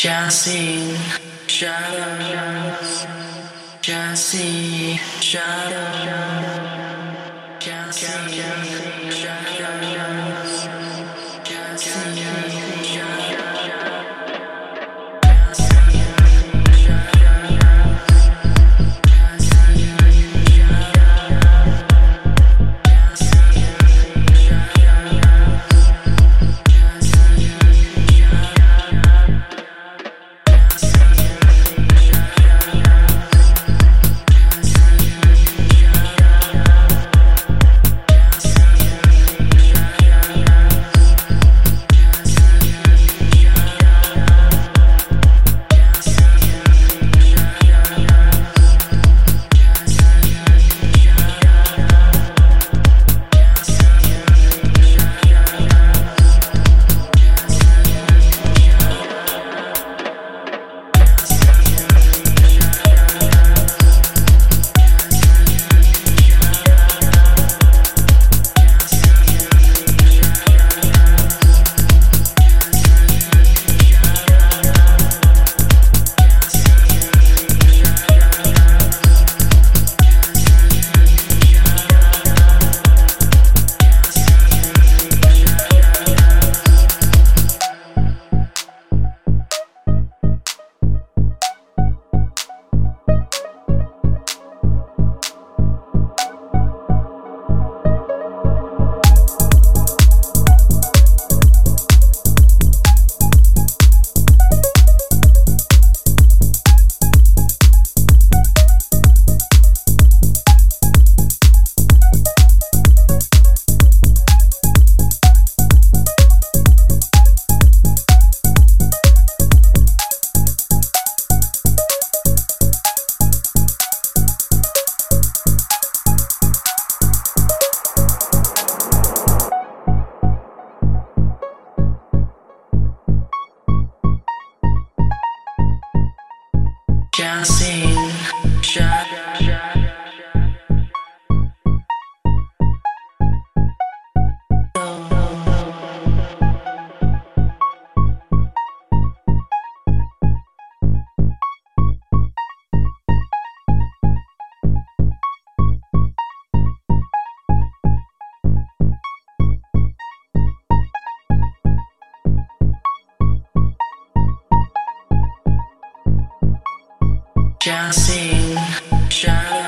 Casting shadows, casting shadows, casting shadows, Casting shadows. Casting shadows.